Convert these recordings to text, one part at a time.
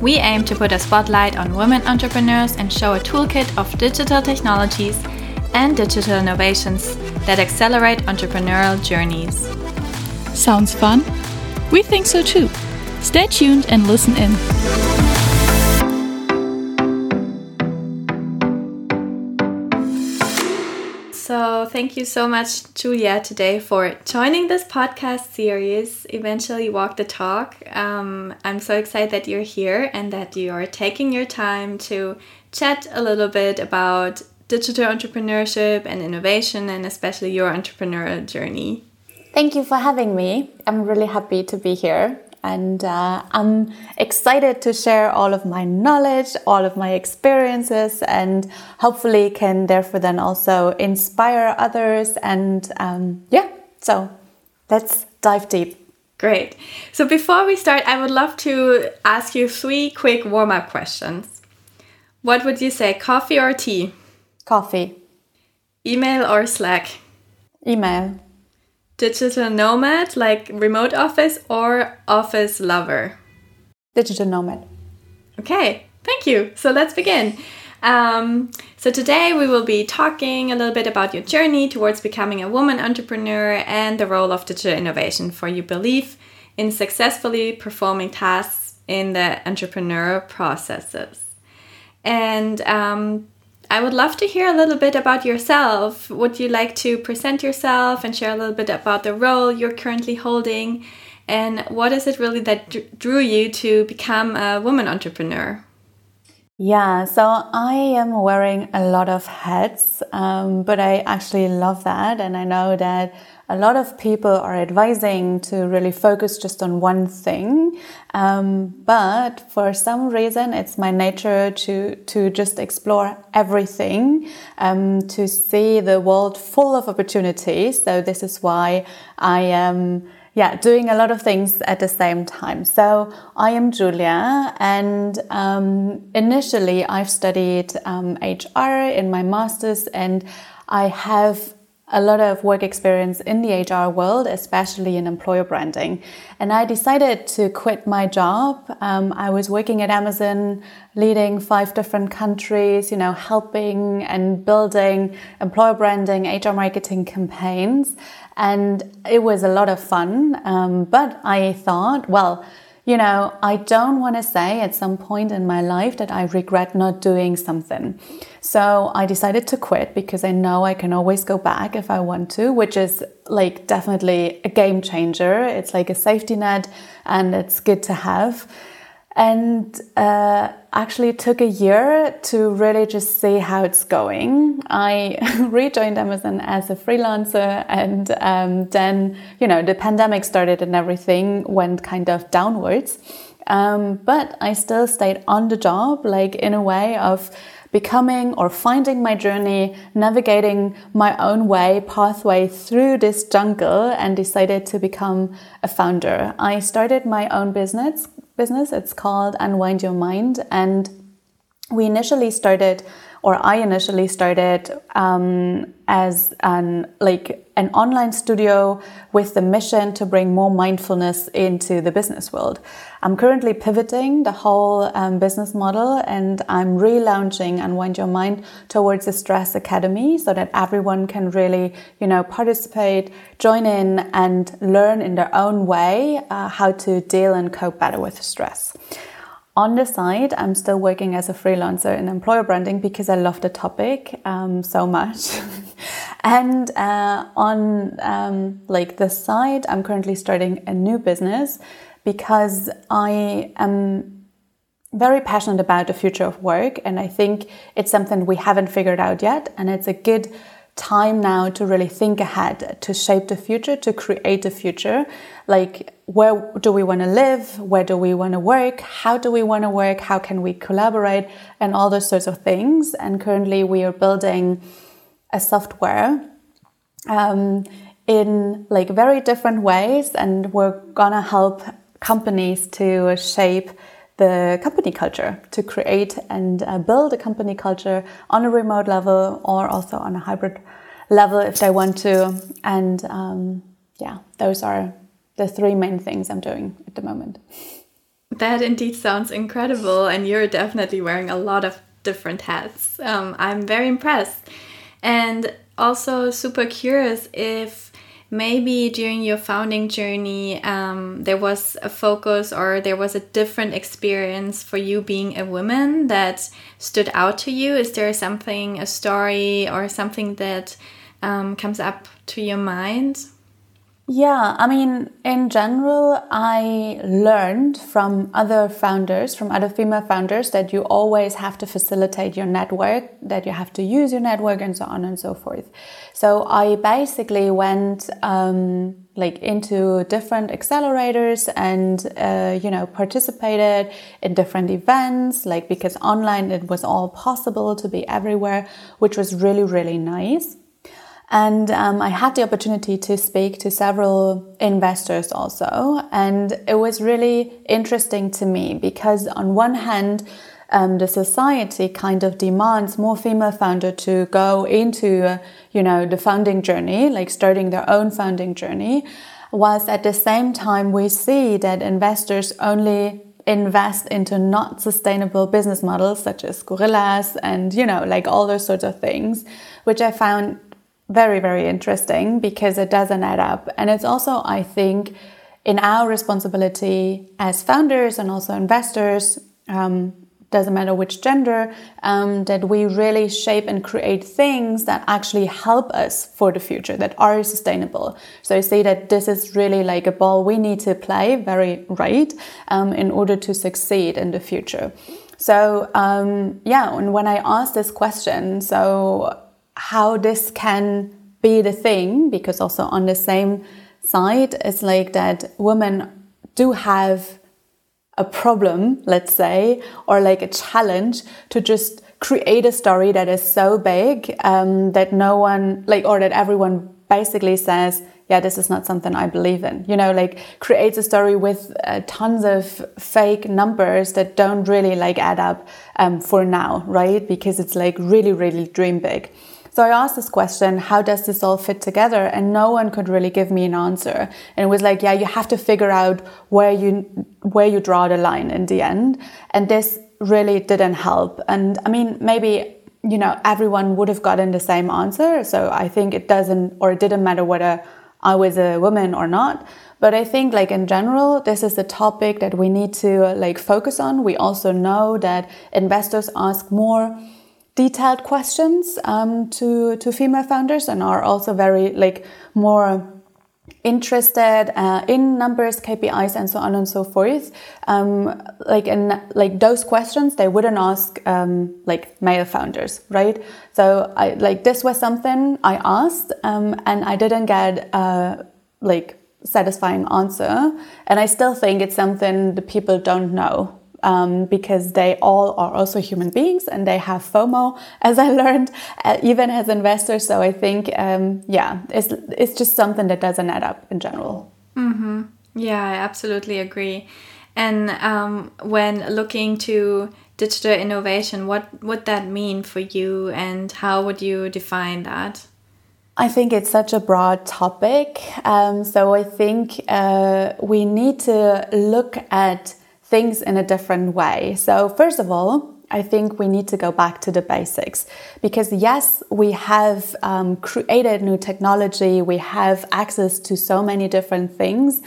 We aim to put a spotlight on women entrepreneurs and show a toolkit of digital technologies and digital innovations that accelerate entrepreneurial journeys. Sounds fun? We think so too. Stay tuned and listen in. Thank you so much, Julia, today for joining this podcast series, Eventually Walk the Talk. Um, I'm so excited that you're here and that you're taking your time to chat a little bit about digital entrepreneurship and innovation, and especially your entrepreneurial journey. Thank you for having me. I'm really happy to be here. And uh, I'm excited to share all of my knowledge, all of my experiences, and hopefully can therefore then also inspire others. And um, yeah, so let's dive deep. Great. So before we start, I would love to ask you three quick warm up questions. What would you say, coffee or tea? Coffee. Email or Slack? Email digital nomad, like remote office, or office lover? Digital nomad. Okay, thank you. So let's begin. Um, so today we will be talking a little bit about your journey towards becoming a woman entrepreneur and the role of digital innovation for your belief in successfully performing tasks in the entrepreneurial processes. And um, I would love to hear a little bit about yourself. Would you like to present yourself and share a little bit about the role you're currently holding? And what is it really that drew you to become a woman entrepreneur? Yeah, so I am wearing a lot of hats, um, but I actually love that. And I know that a lot of people are advising to really focus just on one thing. Um, but for some reason, it's my nature to, to just explore everything, um, to see the world full of opportunities. So this is why I am yeah, doing a lot of things at the same time. So I am Julia, and um, initially I've studied um, HR in my master's, and I have a lot of work experience in the HR world, especially in employer branding. And I decided to quit my job. Um, I was working at Amazon, leading five different countries, you know, helping and building employer branding, HR marketing campaigns. And it was a lot of fun. Um, but I thought, well, you know, I don't want to say at some point in my life that I regret not doing something. So I decided to quit because I know I can always go back if I want to, which is like definitely a game changer. It's like a safety net and it's good to have and uh, actually took a year to really just see how it's going. I rejoined Amazon as a freelancer, and um, then you know the pandemic started and everything went kind of downwards. Um, but I still stayed on the job, like in a way of becoming or finding my journey, navigating my own way, pathway through this jungle, and decided to become a founder. I started my own business business. It's called Unwind Your Mind. And we initially started, or I initially started um, as an like an online studio with the mission to bring more mindfulness into the business world. I'm currently pivoting the whole um, business model and I'm relaunching Unwind Your Mind towards a stress academy so that everyone can really, you know, participate, join in, and learn in their own way uh, how to deal and cope better with stress. On the side, I'm still working as a freelancer in employer branding because I love the topic um, so much. and uh, on um, like the side, I'm currently starting a new business because I am very passionate about the future of work, and I think it's something we haven't figured out yet, and it's a good time now to really think ahead, to shape the future, to create the future. Like, where do we want to live? Where do we want to work? How do we want to work? How can we collaborate? And all those sorts of things. And currently, we are building a software um, in like very different ways, and we're gonna help companies to shape the company culture to create and uh, build a company culture on a remote level or also on a hybrid level if they want to. And um, yeah, those are the three main things I'm doing at the moment. That indeed sounds incredible, and you're definitely wearing a lot of different hats. Um, I'm very impressed. And also super curious if maybe during your founding journey um, there was a focus or there was a different experience for you being a woman that stood out to you? Is there something a story or something that um, comes up to your mind yeah, I mean, in general, I learned from other founders, from other female founders, that you always have to facilitate your network, that you have to use your network, and so on and so forth. So I basically went um, like into different accelerators and uh, you know participated in different events, like because online it was all possible to be everywhere, which was really really nice. And um, I had the opportunity to speak to several investors also. And it was really interesting to me because, on one hand, um, the society kind of demands more female founder to go into, uh, you know, the founding journey, like starting their own founding journey, whilst at the same time we see that investors only invest into not sustainable business models such as Gorillas and you know like all those sorts of things which i found very, very interesting because it doesn't add up. And it's also, I think, in our responsibility as founders and also investors, um, doesn't matter which gender, um, that we really shape and create things that actually help us for the future, that are sustainable. So I say that this is really like a ball we need to play very right um, in order to succeed in the future. So um, yeah, and when I asked this question, so how this can be the thing, because also on the same side, it's like that women do have a problem, let's say, or like a challenge to just create a story that is so big um, that no one, like, or that everyone basically says, yeah, this is not something I believe in. You know, like creates a story with uh, tons of fake numbers that don't really like add up um, for now, right? Because it's like really, really dream big. So I asked this question, how does this all fit together? And no one could really give me an answer. And it was like, yeah, you have to figure out where you where you draw the line in the end. And this really didn't help. And I mean, maybe you know everyone would have gotten the same answer. So I think it doesn't or it didn't matter whether I was a woman or not. But I think like in general, this is a topic that we need to like focus on. We also know that investors ask more detailed questions um, to to female founders and are also very like more interested uh, in numbers kpis and so on and so forth. Um, like in like those questions they wouldn't ask um, like male founders right? So i like this was something i asked um, and i didn't get uh, like satisfying answer. And i still think it's something the people don't know um, because they all are also human beings and they have FOMO, as I learned, uh, even as investors. So I think, um, yeah, it's, it's just something that doesn't add up in general. Mm-hmm. Yeah, I absolutely agree. And um, when looking to digital innovation, what would that mean for you and how would you define that? I think it's such a broad topic. Um, so I think uh, we need to look at things in a different way. So, first of all, I think we need to go back to the basics because, yes, we have um, created new technology, we have access to so many different things.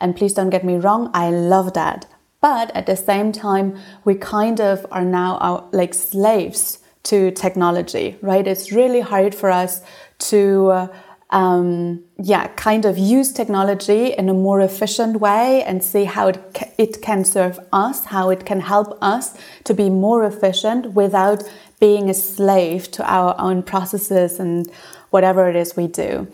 And please don't get me wrong, I love that. But at the same time, we kind of are now our, like slaves to technology, right? It's really hard for us to. Uh, um, yeah, kind of use technology in a more efficient way and see how it, it can serve us, how it can help us to be more efficient without being a slave to our own processes and whatever it is we do.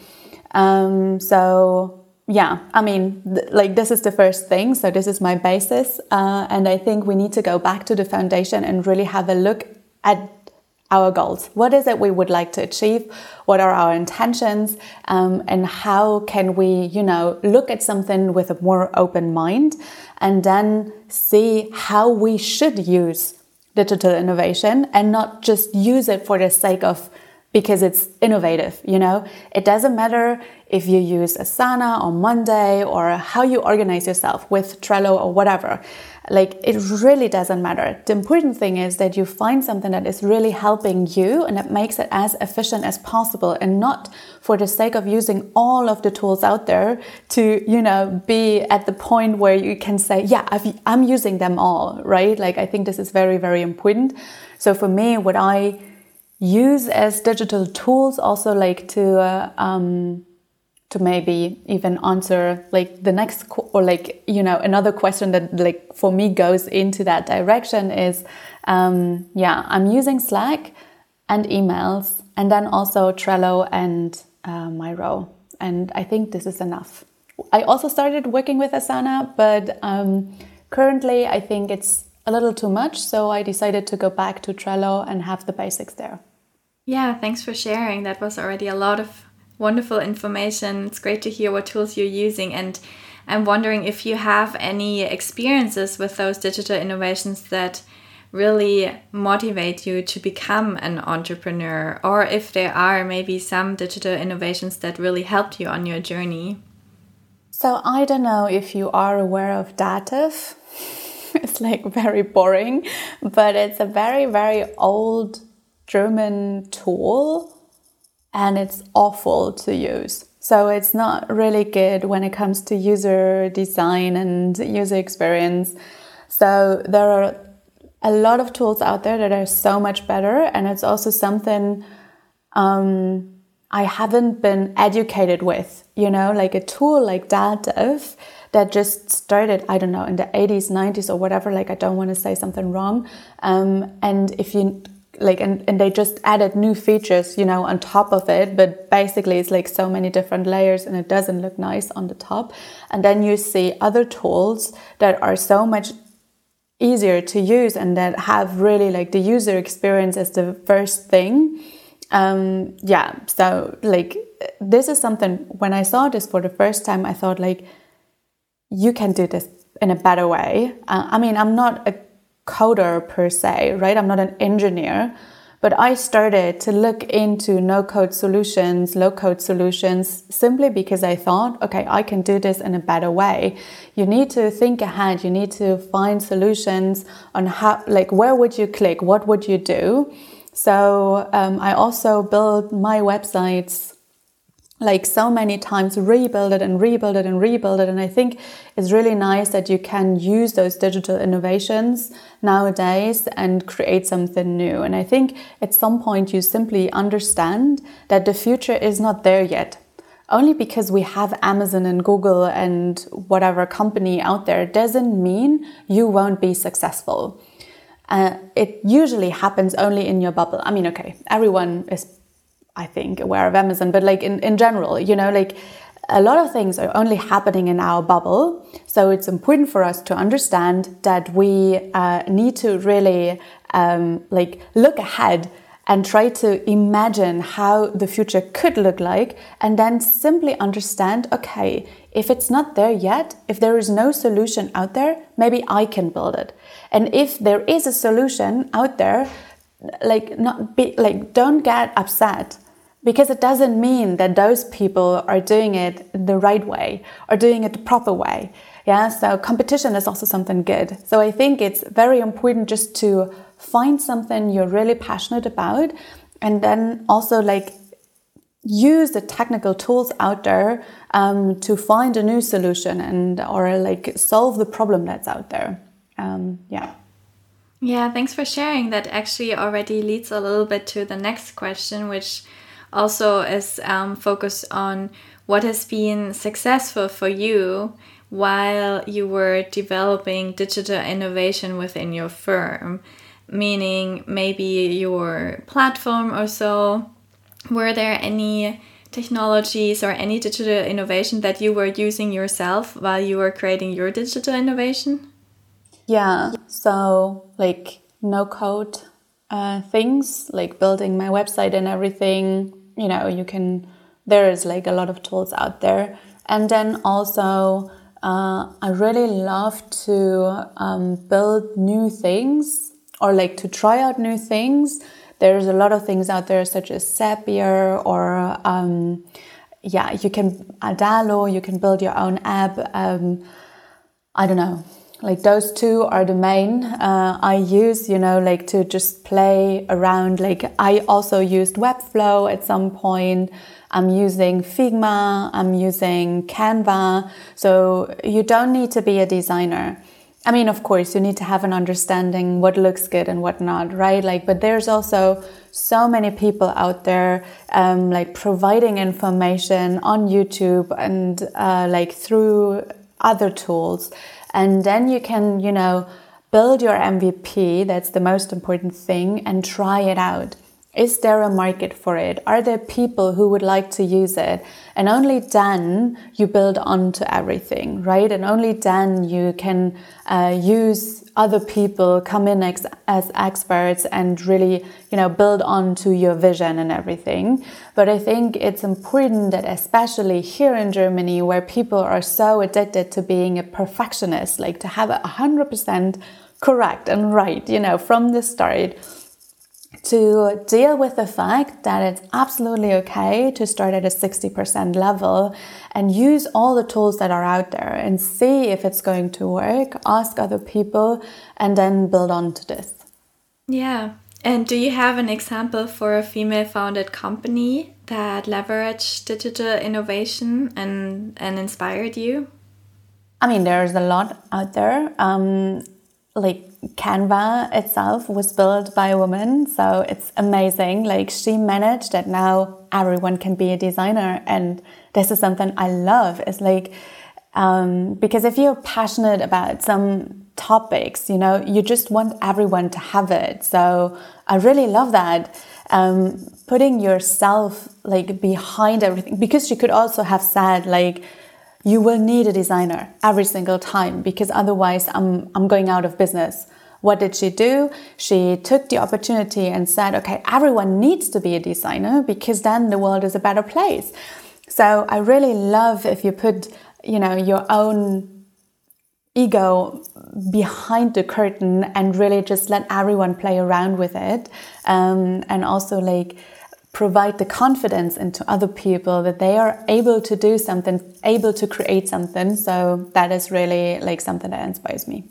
Um, so yeah, I mean, th- like this is the first thing. So this is my basis, uh, and I think we need to go back to the foundation and really have a look at our goals. What is it we would like to achieve? What are our intentions? Um, and how can we, you know, look at something with a more open mind and then see how we should use digital innovation and not just use it for the sake of because it's innovative, you know? It doesn't matter if you use Asana on Monday or how you organize yourself with Trello or whatever. Like, it really doesn't matter. The important thing is that you find something that is really helping you and that makes it as efficient as possible and not for the sake of using all of the tools out there to, you know, be at the point where you can say, yeah, i am using them all, right? Like, I think this is very, very important. So, for me, what I use as digital tools also like to, uh, um, to maybe even answer like the next or like you know another question that like for me goes into that direction is um, yeah i'm using slack and emails and then also trello and uh, miro and i think this is enough. I also started working with asana but um, currently i think it's a little too much so i decided to go back to trello and have the basics there. Yeah thanks for sharing. That was already a lot of wonderful information. It's great to hear what tools you're using. And I'm wondering if you have any experiences with those digital innovations that really motivate you to become an entrepreneur, or if there are maybe some digital innovations that really helped you on your journey. So, I don't know if you are aware of DATEV. it's like very boring, but it's a very, very old German tool and it's awful to use. So it's not really good when it comes to user design and user experience. So there are a lot of tools out there that are so much better, and it's also something um, I haven't been educated with. You know, like a tool like DATEV that just started, I don't know, in the 80s, 90s, or whatever. Like, I don't want to say something wrong. Um, and if you like and, and they just added new features you know on top of it. But basically it's like so many different layers and it doesn't look nice on the top. And then you see other tools that are so much easier to use and that have really like the user experience as the first thing. Um yeah so like this is something when i saw this for the first time i thought like you can do this in a better way. Uh, i mean i'm not a coder per se, right? I'm not an engineer, but I started to look into no code solutions, low code solutions, simply because I thought, okay, I can do this in a better way. You need to think ahead. You need to find solutions on how, like, where would you click? What would you do? So um, I also built my websites like so many times rebuild it and rebuild it and rebuild it. And i think it's really nice that you can use those digital innovations nowadays and create something new. And i think at some point you simply understand that the future is not there yet. Only because we have amazon and google and whatever company out there doesn't mean you won't be successful. Uh, it usually happens only in your bubble. I mean okay everyone is I think, aware of Amazon, but like in, in general, you know, like a lot of things are only happening in our bubble. So it's important for us to understand that we uh, need to really um, like look ahead and try to imagine how the future could look like and then simply understand okay if it's not there yet if there is no solution out there maybe i can build it and if there is a solution out there like not be like don't get upset because it doesn't mean that those people are doing it the right way or doing it the proper way. Yeah, so competition is also something good. So I think it's very important just to find something you're really passionate about and then also like use the technical tools out there um, to find a new solution and or like solve the problem that's out there. Um, yeah. Yeah, thanks for sharing. That actually already leads a little bit to the next question, which also is um, focused on what has been successful for you while you were developing digital innovation within your firm, meaning maybe your platform or so. were there any technologies or any digital innovation that you were using yourself while you were creating your digital innovation? Yeah, so like no code uh, things, like building my website and everything, you know, you can, there is like a lot of tools out there. And then also, uh, I really love to um, build new things or like to try out new things there's a lot of things out there such as Zapier or um, yeah, you can Adalo, you can build your own app. Um, I don't know. Like those two are the main uh, I use, you know, like to just play around. Like I also used Webflow at some point. I'm using Figma, I'm using Canva. So you don't need to be a designer. I mean, of course, you need to have an understanding what looks good and what not, right? Like, but there's also so many people out there, um, like providing information on YouTube and uh, like through other tools, and then you can, you know, build your MVP. That's the most important thing, and try it out. Is there a market for it? Are there people who would like to use it? And only then you build onto everything, right? And only then you can uh, use other people, come in ex as experts and really, you know, build onto your vision and everything. But I think it's important that especially here in Germany, where people are so addicted to being a perfectionist, like to have a 100% correct and right, you know, from the start to deal with the fact that it's absolutely okay to start at a 60% level and use all the tools that are out there and see if it's going to work, ask other people, and then build on to this. Yeah. And do you have an example for a female founded company that leveraged digital innovation and, and inspired you? I mean, there's a lot out there. Um, like Canva itself was built by a woman, so it's amazing. Like she managed that now everyone can be a designer, and this is something I love. It's like um, because if you're passionate about some topics, you know, you just want everyone to have it. So I really love that. Um, putting yourself like behind everything because she could also have said like you will need a designer every single time because otherwise I'm, I'm going out of business. What did she do? She took the opportunity and said, okay, everyone needs to be a designer because then the world is a better place. So I really love if you put, you know, your own ego behind the curtain and really just let everyone play around with it. Um, and also like, provide the confidence into other people that they are able to do something, able to create something. So that is really like something that inspires me.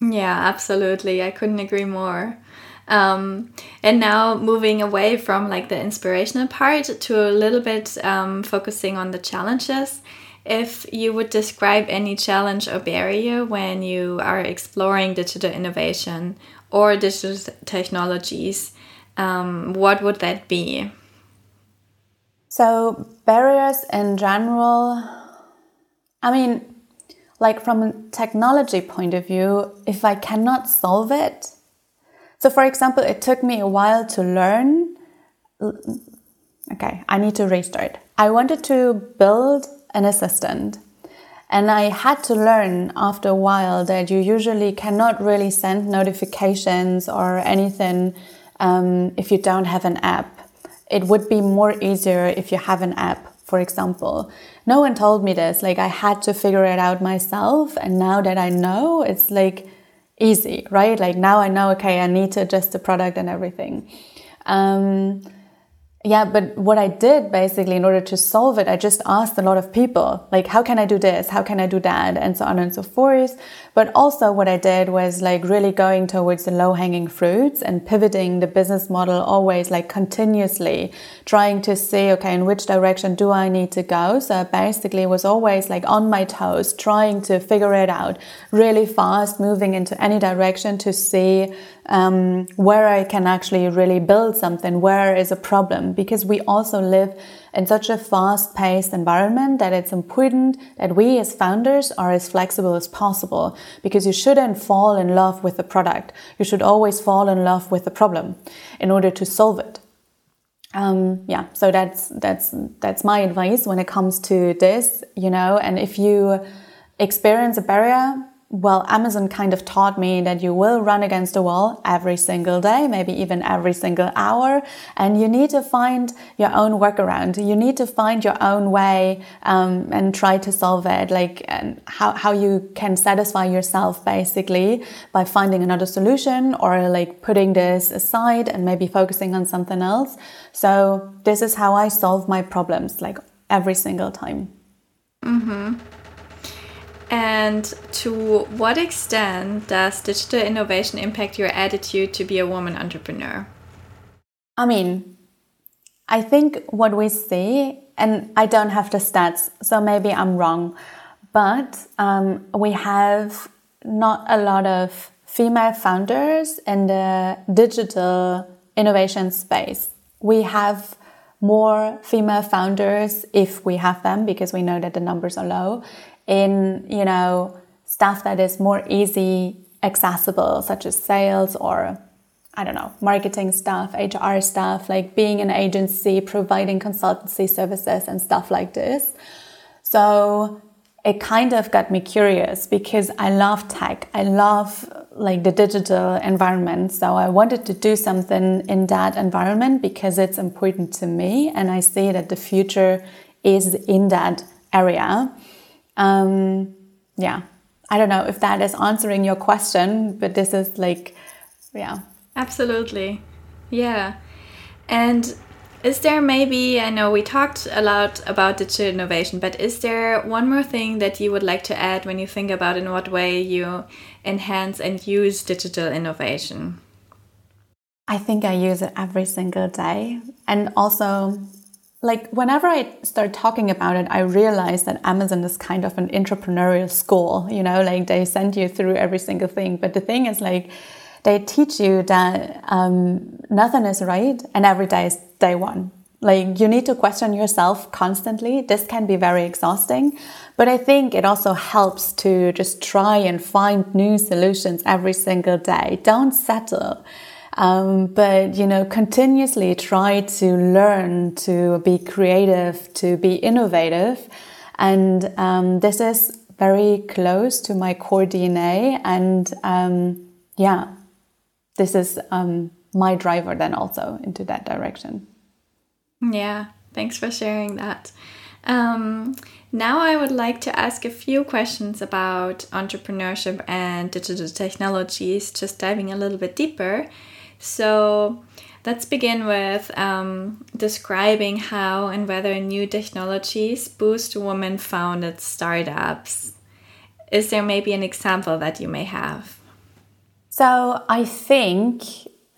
Yeah, absolutely. I couldn't agree more. Um, and now moving away from like the inspirational part to a little bit um, focusing on the challenges. If you would describe any challenge or barrier when you are exploring digital innovation or digital technologies, um, what would that be? So, barriers in general, I mean, like from a technology point of view, if I cannot solve it, so for example, it took me a while to learn. Okay, I need to restart. I wanted to build an assistant. And I had to learn after a while that you usually cannot really send notifications or anything um, if you don't have an app it would be more easier if you have an app, for example. No one told me this. Like I had to figure it out myself. And now that I know, it's like easy, right? Like now I know, okay, I need to adjust the product and everything. Um, yeah, but what I did basically in order to solve it, I just asked a lot of people, like, how can I do this? How can I do that? And so on and so forth. But also what I did was like really going towards the low hanging fruits and pivoting the business model always like continuously trying to see, okay, in which direction do I need to go? So I basically was always like on my toes, trying to figure it out really fast, moving into any direction to see um, where I can actually really build something, where is a problem, because we also live in such a fast paced environment that it's important that we as founders are as flexible as possible because you shouldn't fall in love with the product. You should always fall in love with the problem in order to solve it. um, yeah, so that's that's that's my advice when it comes to this, you know. And if you experience a barrier, well, Amazon kind of taught me that you will run against a wall every single day, maybe even every single hour, and you need to find your own workaround. You need to find your own way um, and try to solve it, like how, how you can satisfy yourself basically by finding another solution or like putting this aside and maybe focusing on something else. So, this is how I solve my problems, like every single time. Mm-hmm. And to what extent does digital innovation impact your attitude to be a woman entrepreneur? I mean, I think what we see, and I don't have the stats, so maybe I'm wrong, but um, we have not a lot of female founders in the digital innovation space. We have more female founders if we have them because we know that the numbers are low in, you know, stuff that is more easy accessible, such as sales or I don't know, marketing stuff, HR stuff, like being an agency, providing consultancy services and stuff like this. So it kind of got me curious because I love tech. I love like the digital environment. So I wanted to do something in that environment because it's important to me and I see that the future is in that area. Um, yeah, I don't know if that is answering your question, but this is like, yeah. Absolutely. Yeah. And is there maybe, I know we talked a lot about digital innovation, but is there one more thing that you would like to add when you think about in what way you enhance and use digital innovation? I think I use it every single day. And also, like whenever I start talking about it, I realize that Amazon is kind of an entrepreneurial school, you know, like they send you through every single thing. But the thing is, like, they teach you that um, nothing is right and every day is day one. Like, you need to question yourself constantly. This can be very exhausting, but I think it also helps to just try and find new solutions every single day. Don't settle. Um, but you know, continuously try to learn to be creative, to be innovative, and um, this is very close to my core DNA. And um, yeah, this is um, my driver then also into that direction. Yeah, thanks for sharing that. Um, now, I would like to ask a few questions about entrepreneurship and digital technologies, just diving a little bit deeper. So let's begin with um, describing how and whether new technologies boost women founded startups. Is there maybe an example that you may have? So I think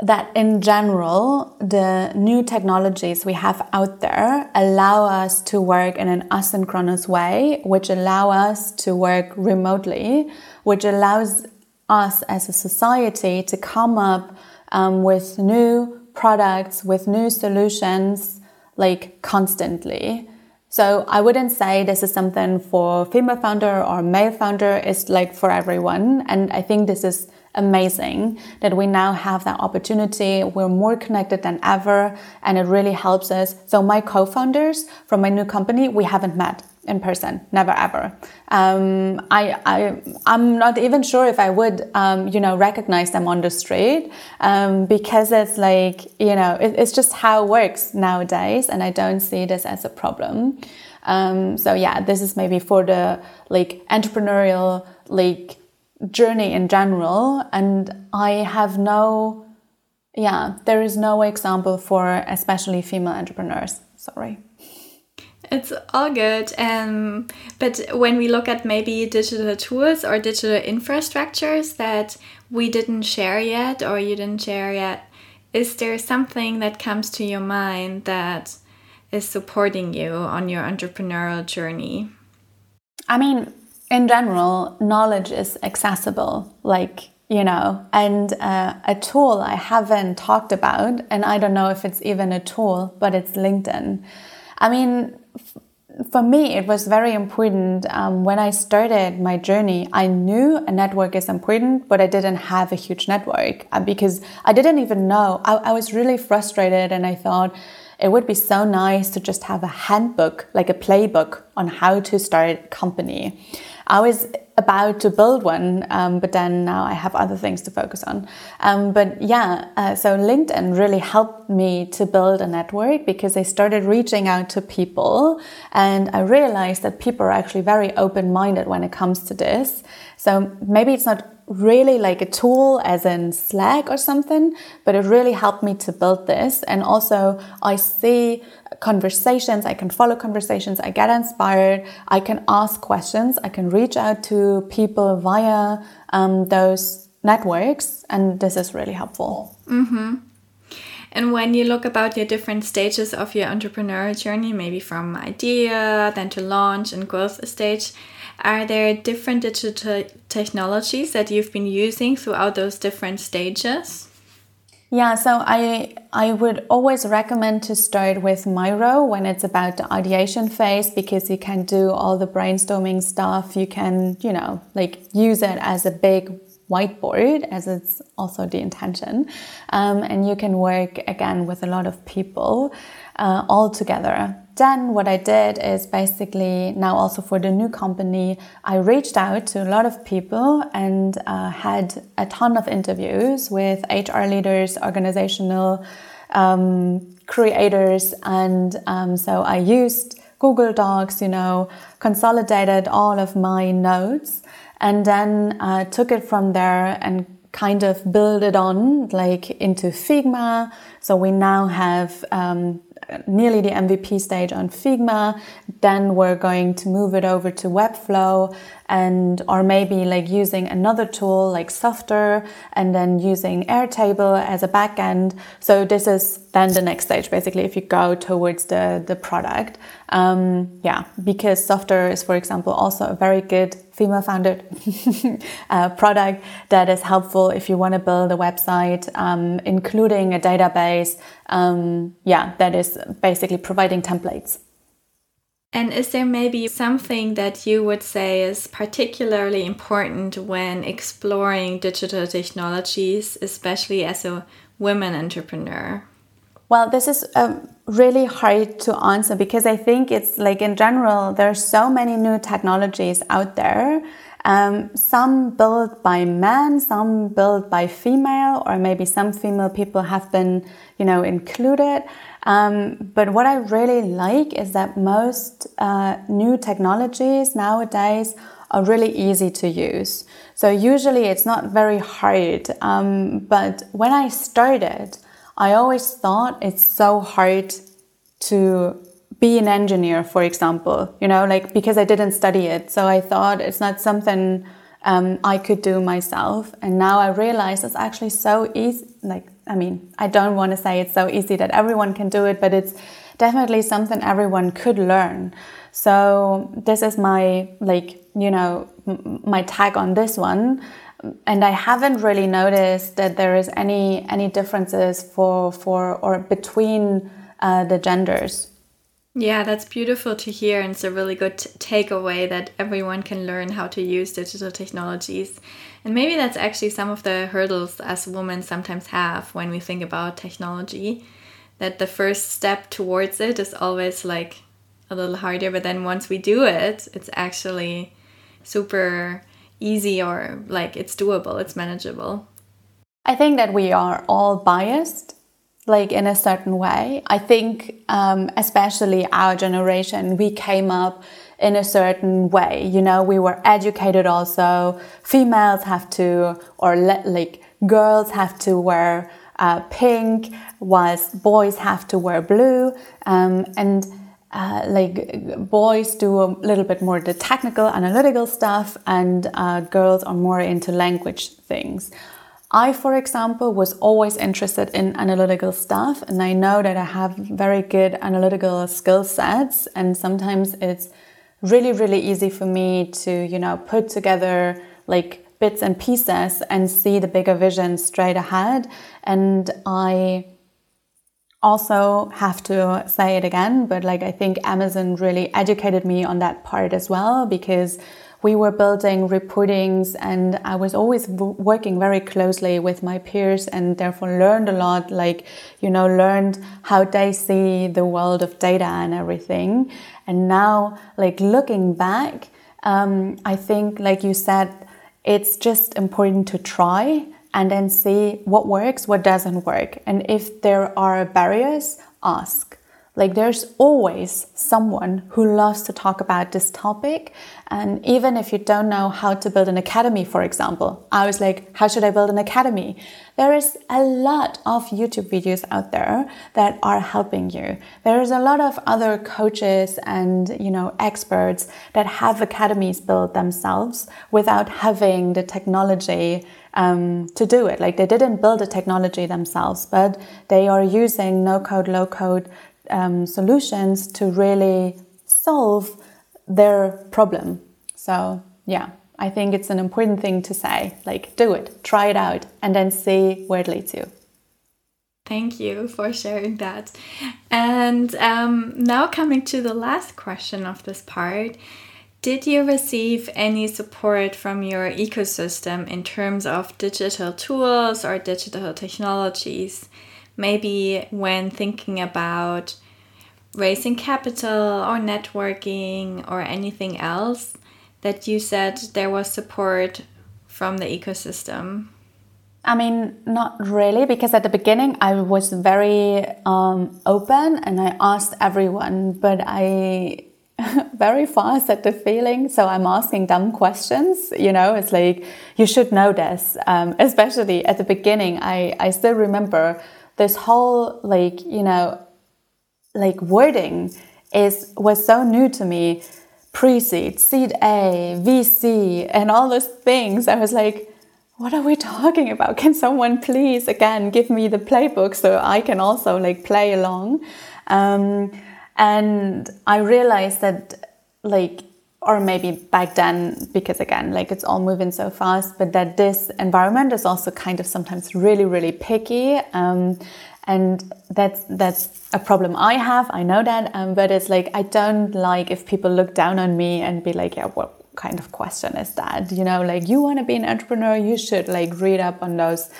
that in general, the new technologies we have out there allow us to work in an asynchronous way, which allow us to work remotely, which allows us as a society to come up um, with new products, with new solutions, like constantly. So I wouldn't say this is something for female founder or male founder. It's like for everyone. And I think this is amazing that we now have that opportunity. We're more connected than ever and it really helps us. So my co-founders from my new company, we haven't met in person, never ever. Um, I, I, I'm not even sure if I would, um, you know, recognize them on the street um, because it's like, you know, it, it's just how it works nowadays, and I don't see this as a problem. Um, so yeah, this is maybe for the like entrepreneurial like journey in general, and I have no, yeah, there is no example for especially female entrepreneurs. Sorry. It's all good. Um, but when we look at maybe digital tools or digital infrastructures that we didn't share yet or you didn't share yet, is there something that comes to your mind that is supporting you on your entrepreneurial journey? I mean, in general, knowledge is accessible. Like, you know, and uh, a tool I haven't talked about, and I don't know if it's even a tool, but it's LinkedIn. I mean, for me, it was very important um, when I started my journey. I knew a network is important, but I didn't have a huge network uh, because I didn't even know. I, I was really frustrated and I thought, it would be so nice to just have a handbook, like a playbook on how to start a company. I was about to build one, um, but then now I have other things to focus on. Um, but yeah, uh, so LinkedIn really helped me to build a network because I started reaching out to people and I realized that people are actually very open minded when it comes to this. So maybe it's not really like a tool as in Slack or something, but it really helped me to build this. And also, I see conversations, I can follow conversations, I get inspired, I can ask questions, I can reach out to people via um, those networks, and this is really helpful. Mm-hmm. And when you look about your different stages of your entrepreneurial journey, maybe from idea, then to launch and growth stage, are there different digital technologies that you've been using throughout those different stages? Yeah, so I I would always recommend to start with Miro when it's about the ideation phase because you can do all the brainstorming stuff. You can, you know, like use it as a big whiteboard as it's also the intention. Um, and you can work again with a lot of people uh, all together. Then what I did is basically now also for the new company, I reached out to a lot of people and uh, had a ton of interviews with HR leaders, organizational um, creators, and um, so I used Google Docs, you know, consolidated all of my notes, and then uh, took it from there and kind of build it on like into Figma. So we now have um, nearly the MVP stage on Figma. Then we're going to move it over to Webflow and or maybe like using another tool like Softr and then using Airtable as a backend. So this is then the next stage basically if you go towards the, the product. Um, yeah, because Softr is, for example, also a very good female founded uh, product that is helpful if you want to build a website, um, including a database. Um, yeah, that is basically providing templates. And is there maybe something that you would say is particularly important when exploring digital technologies, especially as a women entrepreneur? Well, this is um, really hard to answer because I think it's like in general, there are so many new technologies out there. Um, some built by men, some built by female, or maybe some female people have been, you know, included. Um, but what I really like is that most uh, new technologies nowadays are really easy to use. So usually it's not very hard. Um, but when I started, I always thought it's so hard to be an engineer, for example, you know, like because I didn't study it. So I thought it's not something um, I could do myself. And now I realize it's actually so easy. Like, I mean, I don't want to say it's so easy that everyone can do it, but it's definitely something everyone could learn. So this is my, like, you know, my tag on this one. And I haven't really noticed that there is any any differences for for or between uh, the genders. Yeah, that's beautiful to hear, and it's a really good takeaway that everyone can learn how to use digital technologies. And maybe that's actually some of the hurdles as women sometimes have when we think about technology. That the first step towards it is always like a little harder, but then once we do it, it's actually super easy or like it's doable, it's manageable. I think that we are all biased like in a certain way. I think, um, especially our generation, we came up in a certain way. You know, we were educated also. Females have to, or like girls have to wear uh, pink, whilst boys have to wear blue. Um, and uh, like boys do a little bit more the technical, analytical stuff, and uh, girls are more into language things. I, for example, was always interested in analytical stuff, and I know that I have very good analytical skill sets, and sometimes it's really, really easy for me to, you know, put together like bits and pieces and see the bigger vision straight ahead. And I also have to say it again, but like I think Amazon really educated me on that part as well because we were building reportings and I was always working very closely with my peers and therefore learned a lot, like, you know, learned how they see the world of data and everything. And now, like, looking back, um, I think, like you said, it's just important to try and then see what works, what doesn't work. And if there are barriers, ask. Like there's always someone who loves to talk about this topic. And even if you don't know how to build an academy, for example, I was like, how should I build an academy? There is a lot of YouTube videos out there that are helping you. There is a lot of other coaches and, you know, experts that have academies built themselves without having the technology um, to do it. Like they didn't build the technology themselves, but they are using no code, low code um, solutions to really solve their problem. So, yeah, I think it's an important thing to say like, do it, try it out, and then see where it leads you. Thank you for sharing that. And um, now, coming to the last question of this part. Did you receive any support from your ecosystem in terms of digital tools or digital technologies? Maybe when thinking about raising capital or networking or anything else that you said there was support from the ecosystem? I mean, not really, because at the beginning I was very um, open and I asked everyone, but I very fast at the feeling. So I'm asking dumb questions. You know, it's like, you should know this. Um, especially at the beginning, I, I still remember this whole like you know like wording is was so new to me. Pre-seed seed a vc and all those things. I was like what are we talking about? Can someone please again give me the playbook so i can also like play along? Um, and i realized that like or maybe back then because again like it's all moving so fast but that this environment is also kind of sometimes really really picky um, and that's that's a problem i have. I know that um, but it's like i don't like if people look down on me and be like yeah what kind of question is that? You know like you want to be an entrepreneur? You should like read up on those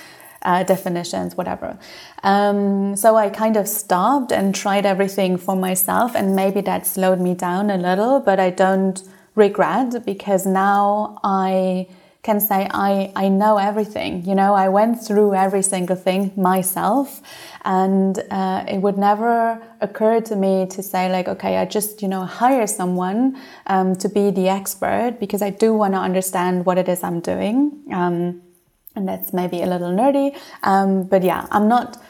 uh, definitions, whatever. Um, so I kind of stopped and tried everything for myself, and maybe that slowed me down a little, but I don't regret because now I can say I, I know everything. You know, I went through every single thing myself, and uh, it would never occur to me to say like, okay, I just you know hire someone um, to be the expert because I do want to understand what it is I'm doing. Um, and that's maybe a little nerdy, um, but yeah, I'm not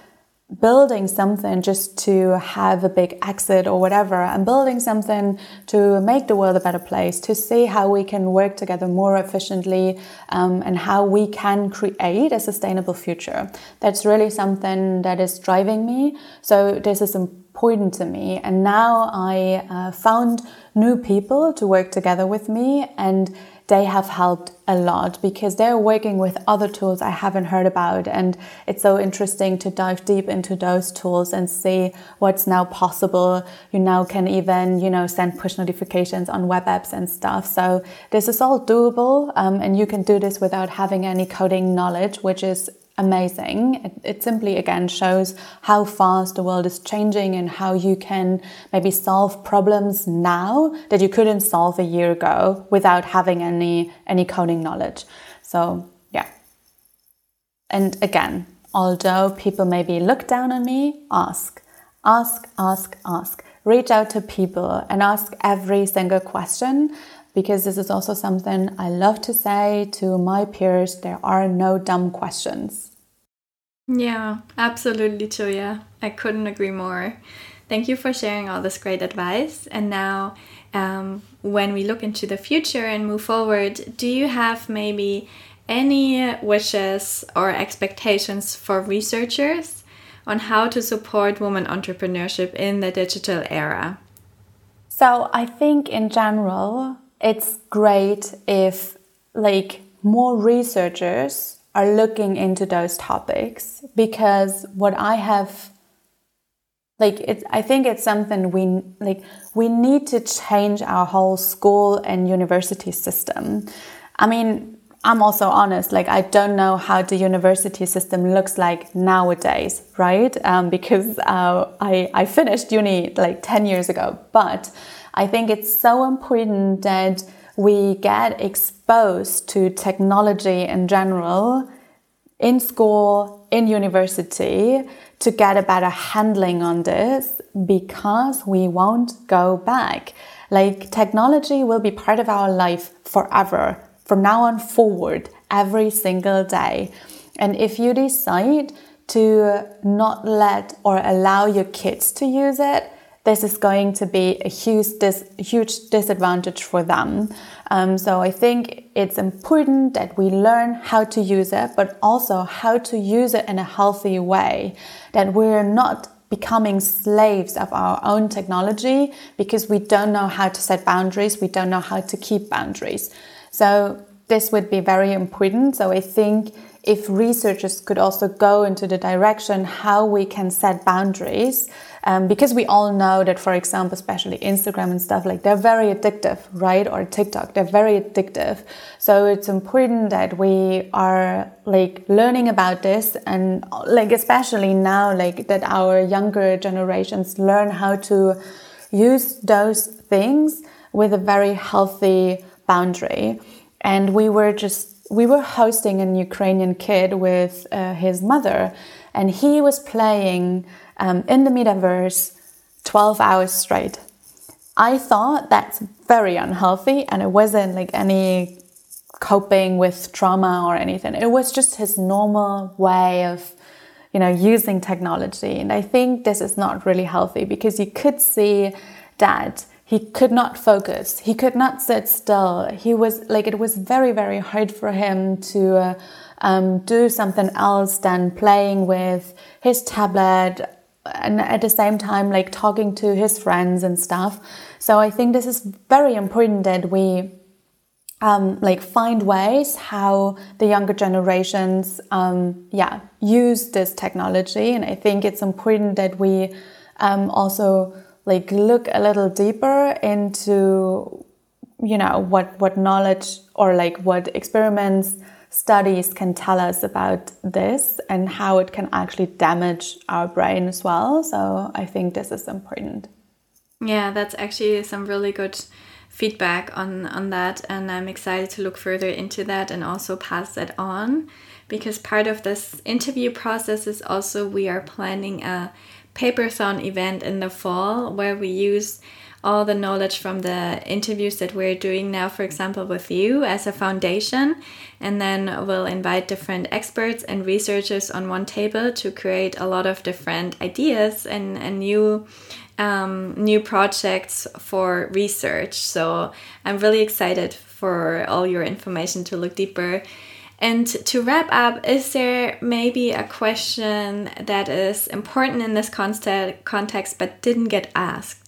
building something just to have a big exit or whatever. I'm building something to make the world a better place, to see how we can work together more efficiently um, and how we can create a sustainable future. That's really something that is driving me. So this is important to me. And now I uh, found new people to work together with me and they have helped a lot because they're working with other tools I haven't heard about. And it's so interesting to dive deep into those tools and see what's now possible. You now can even, you know, send push notifications on web apps and stuff. So this is all doable. Um, and you can do this without having any coding knowledge, which is amazing. It, it, simply again shows how fast the world is changing and how you can maybe solve problems now that you couldn't solve a year ago without having any any coding knowledge. So yeah. And again, although people maybe look down on me, ask. Ask, ask, ask. Reach out to people and ask every single question because this is also something I love to say to my peers there are no dumb questions. Yeah, absolutely, Julia. I couldn't agree more. Thank you for sharing all this great advice. And now, um, when we look into the future and move forward, do you have maybe any wishes or expectations for researchers on how to support women entrepreneurship in the digital era? So, I think in general, it's great if like more researchers are looking into those topics because what I have like it, I think it's something we like we need to change our whole school and university system. I mean, I'm also honest, like I don't know how the university system looks like nowadays, right? Um, because uh, I, I finished uni like 10 years ago, but I think it's so important that we get exposed to technology in general in school, in university, to get a better handling on this because we won't go back. Like technology will be part of our life forever, from now on forward, every single day. And if you decide to not let or allow your kids to use it, this is going to be a huge, dis- huge disadvantage for them. Um, so I think it's important that we learn how to use it, but also how to use it in a healthy way. That we're not becoming slaves of our own technology because we don't know how to set boundaries, we don't know how to keep boundaries. So this would be very important. So I think if researchers could also go into the direction how we can set boundaries um, because we all know that, for example, especially Instagram and stuff like they're very addictive, right? Or TikTok, they're very addictive. So it's important that we are like learning about this and like especially now, like that our younger generations learn how to use those things with a very healthy boundary. And we were just we were hosting an Ukrainian kid with uh, his mother, and he was playing um, in the metaverse 12 hours straight. I thought that's very unhealthy, and it wasn't like any coping with trauma or anything. It was just his normal way of, you know, using technology. And I think this is not really healthy because you could see that he could not focus. He could not sit still. He was like, it was very, very hard for him to uh, um, do something else than playing with his tablet and at the same time like talking to his friends and stuff. So i think this is very important that we um, like find ways how the younger generations um, yeah use this technology. And i think it's important that we um, also like look a little deeper into you know what what knowledge or like what experiments studies can tell us about this and how it can actually damage our brain as well. So I think this is important. Yeah, that's actually some really good feedback on on that and I'm excited to look further into that and also pass that on because part of this interview process is also we are planning a paperthon event in the fall where we use all the knowledge from the interviews that we're doing now, for example, with you as a foundation. And then we'll invite different experts and researchers on one table to create a lot of different ideas and, and new. Um, new projects for research. So I'm really excited for all your information to look deeper. And to wrap up, is there maybe a question that is important in this context but didn't get asked?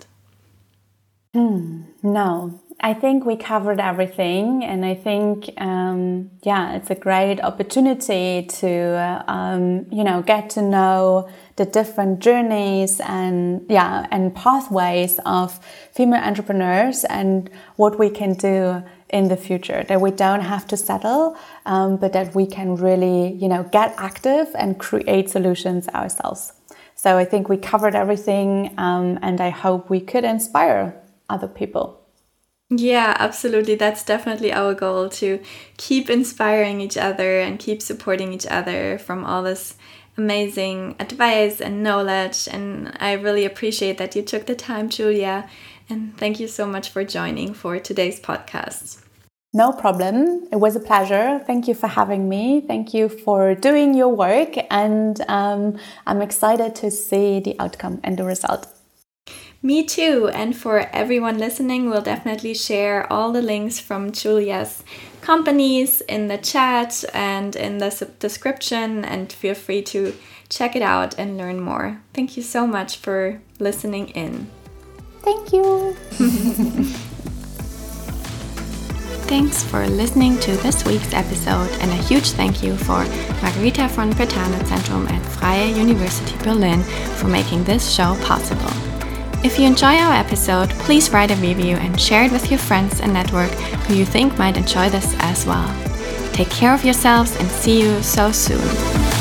Hmm, no, I think we covered everything, and I think um, yeah, it's a great opportunity to um, you know get to know the different journeys and yeah and pathways of female entrepreneurs and what we can do in the future. That we don't have to settle, um, but that we can really you know get active and create solutions ourselves. So I think we covered everything, um, and I hope we could inspire other people. Yeah, absolutely. That's definitely our goal to keep inspiring each other and keep supporting each other from all this amazing advice and knowledge. And I really appreciate that you took the time, Julia. And thank you so much for joining for today's podcast. No problem. It was a pleasure. Thank you for having me. Thank you for doing your work. And um, I'm excited to see the outcome and the result. Me too. And for everyone listening, we'll definitely share all the links from Julia's companies in the chat and in the description. And feel free to check it out and learn more. Thank you so much for listening in. Thank you. Thanks for listening to this week's episode, and a huge thank you for Margherita von Brentano Zentrum at Freie University Berlin for making this show possible. If you enjoy our episode, please write a review and share it with your friends and network who you think might enjoy this as well. Take care of yourselves and see you so soon.